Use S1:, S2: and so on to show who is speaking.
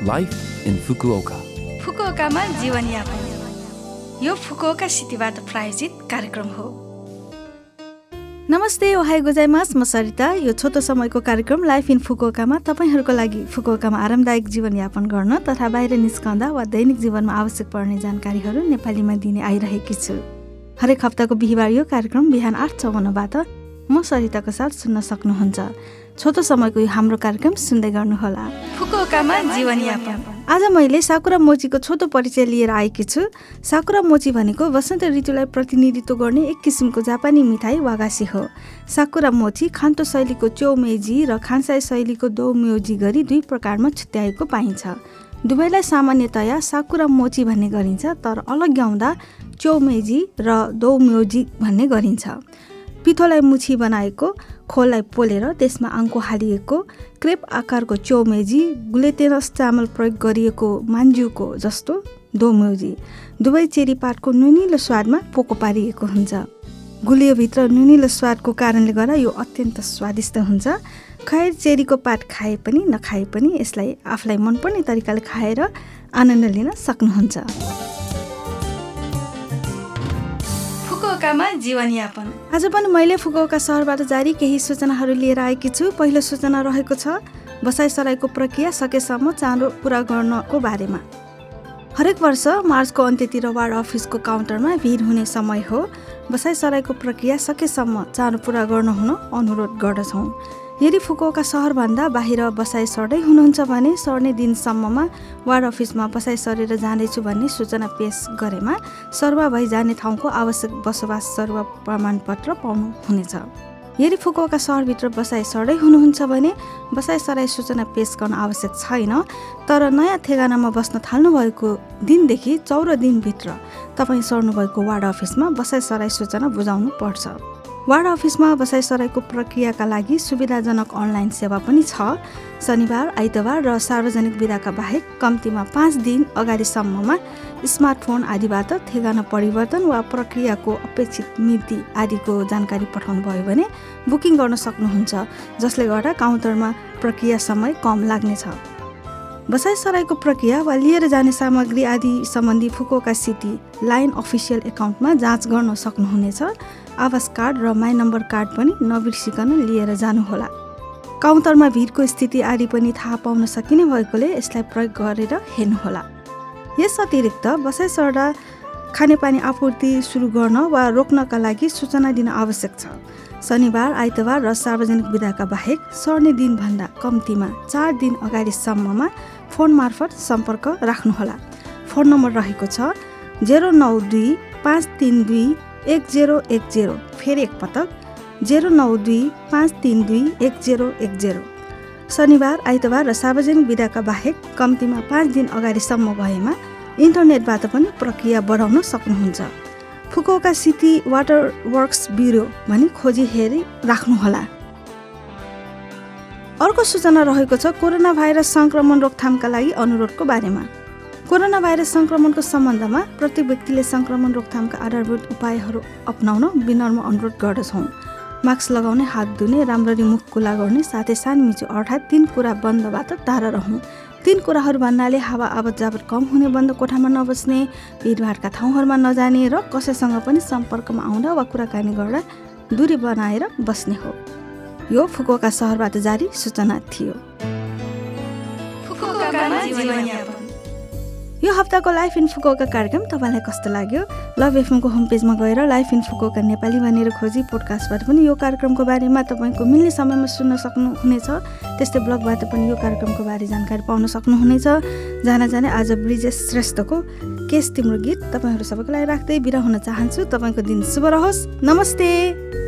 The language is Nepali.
S1: लाइफ इन फुकुओका
S2: फुकुओकामा जीवनयापन यो फुकुओका सिटीबाट प्रायोजित कार्यक्रम हो। नमस्ते ओहाई गोजाइमास। म सरिता। यो छोटो समयको कार्यक्रम लाइफ इन फुकुओकामा तपाईँहरूको लागि फुकुओकामा आरामदायक जीवनयापन गर्न तथा बाहिर निस्कँदा वा दैनिक जीवनमा आवश्यक पर्ने जानकारीहरू नेपालीमा दिने आइरहेकी छु। हरेक हप्ताको बिहिबार यो कार्यक्रम बिहान आठ चौवन्नबाट म सरिताको साथ सुन्न सक्नुहुन्छ। छोटो समयको हाम्रो कार्यक्रम सुन्दै गर्नुहोला। जीवनयापन आज मैले साकुरा मोचीको छोटो परिचय लिएर आएकी छु। साकुरा मोची भनेको वसन्त ऋतुलाई प्रतिनिधित्व गर्ने एक किसिमको जापानी मिठाई वागासी हो। साकुरा मोची खान्तो शैलीको चौमेजी र खान्साई शैलीको दौम्योजी गरी दुई प्रकारमा छुट्याएको पाइन्छ। दुवैलाई सामान्यतया साकुरा मोची भन्ने गरिन्छ तर अलग गाउँदा चौमेजी र दौम्योजी भन्ने गरिन्छ। पिठोलाई मुछी बनाएको खोललाई पोलेर त्यसमा आङ्को हालिएको क्रेप आकारको चौमेजी ग्लुटेनस चामल प्रयोग गरिएको मान्जुको जस्तो दोम्योजी दुवै चेरी पातको नुनिलो स्वादमा पोको पारिएको हुन्छ। गुलियोभित्र नुनिलो स्वादको कारणले गर्दा यो अत्यन्त स्वादिष्ट हुन्छ। खैर चेरीको पात खाए पनि नखाए पनि यसलाई आफूलाई मनपर्ने तरिकाले खाएर आनन्द लिन सक्नुहुन्छ। फुकुओकामा जीवनयापन। आज पनि मैले फुकुओका सहरबाट जारी केही सूचनाहरू लिएर आएकी छु। पहिलो सूचना रहेको छ बसाइसराईको प्रक्रिया सकेसम्म चाँडो पुरा गर्नको बारेमा। हरेक वर्ष मार्चको अन्त्यतिर वार्ड अफिसको काउन्टरमा भिड हुने समय हो। बसाइसराईको प्रक्रिया सकेसम्म चाँडो पुरा गर्न हुन अनुरोध गर्दछौँ। यदि फुकुओका सहरभन्दा बाहिर बसाइ सर्दै हुनुहुन्छ भने सर्ने दिनसम्ममा वार्ड अफिसमा बसाइ सरेर जाँदैछु भन्ने सूचना पेस गरेमा सरुवा भई जाने ठाउँको आवश्यक बसोबास सरुवा प्रमाणपत्र पाउनुहुनेछ। यदि फुकुओका सहरभित्र बसाइ सर्दै हुनुहुन्छ भने बसाइ सराई सूचना पेस गर्न आवश्यक छैन तर नयाँ ठेगानामा बस्न थाल्नुभएको दिनदेखि चौध दिनभित्र तपाईँ सर्नुभएको वार्ड अफिसमा बसाइ सराई सूचना बुझाउनु पर्छ। वार्ड अफिसमा बसाइसराईको प्रक्रियाका लागि सुविधाजनक अनलाइन सेवा पनि छ। शनिबार आइतबार र सार्वजनिक विधाका बाहेक कम्तीमा पाँच दिन अगाडिसम्ममा स्मार्टफोन आदिबाट ठेगाना परिवर्तन वा प्रक्रियाको अपेक्षित मिति आदिको जानकारी पठाउनु भयो भने बुकिङ गर्न सक्नुहुन्छ जसले गर्दा काउन्टरमा प्रक्रिया समय कम लाग्नेछ। बसाइसराईको प्रक्रिया वा लिएर जाने सामग्री आदि सम्बन्धी फुकोका सिटी लाइन अफिसियल एकाउन्टमा जाँच गर्न सक्नुहुनेछ। आवास कार्ड र माई नम्बर कार्ड पनि नबिर्सिकन लिएर जानुहोला। काउन्टरमा भिडको स्थिति आदि पनि थाहा पाउन सकिने भएकोले यसलाई प्रयोग गरेर हेर्नुहोला। यस अतिरिक्त बसाइ सर्दा खानेपानी आपूर्ति सुरु गर्न वा रोक्नका लागि सूचना दिन आवश्यक छ। शनिबार आइतबार र सार्वजनिक विधाका बाहेक सर्ने दिनभन्दा कम्तीमा चार दिन अगाडिसम्ममा फोन मार्फत सम्पर्क राख्नुहोला। फोन नम्बर रहेको छ जेरो नौ दुई पाँच तिन दुई एक जेरो एक जेरो फेरि एकपटक जेरो नौ दुई पाँच तिन दुई एक जेरो एक जेरो। शनिबार आइतबार र सार्वजनिक विधाका बाहेक कम्तीमा पाँच दिन अगाडिसम्म भएमा इन्टरनेटबाट पनि प्रक्रिया बढाउन सक्नुहुन्छ। Fukuoka city water works bureau भनी खोजी हेरी राख्नुहोला। अर्को सूचना रहेको छ कोरोना भाइरस सङ्क्रमण रोकथामका लागि अनुरोधको बारेमा। कोरोना भाइरस सङ्क्रमणको सम्बन्धमा प्रत्येक व्यक्तिले सङ्क्रमण रोकथामका आधारभूत उपायहरू अप्नाउन विनर्म अनुरोध गर्दछौँ। मास्क लगाउने हात धुने राम्ररी मुख खुला गर्ने साथै सानमिचो अर्थात् तिन कुरा बन्दबाट टाढा रहनु। तिन कुराहरू भन्नाले हावा आवत जावत कम हुने बन्द कोठामा नबस्ने भिडभाडका ठाउँहरूमा नजाने र कसैसँग पनि सम्पर्कमा आउँदा वा कुराकानी गर्दा दूरी बनाएर बस्ने हो। यो फुकुका सहरबाट जारी सूचना थियो। यो हप्ताको लाइफ इन्फोकोका कार्यक्रम तपाईँलाई कस्तो लाग्यो? लभ एफएमको होम पेजमा गएर लाइफ इन्फोकोका नेपाली भनेर खोजी पोडकास्टबाट पनि यो कार्यक्रमको बारेमा तपाईँको मिल्ने समयमा सुन्न सक्नुहुनेछ। त्यस्तै ब्लगबाट पनि यो कार्यक्रमको बारे जानकारी पाउन सक्नुहुनेछ। जान जाने आज ब्रिजेश श्रेष्ठको केस तिम्रो गीत तपाईँहरू सबैको लागि राख्दै बिरा हुन चाहन्छु। तपाईँको दिन शुभ रहोस्। नमस्ते!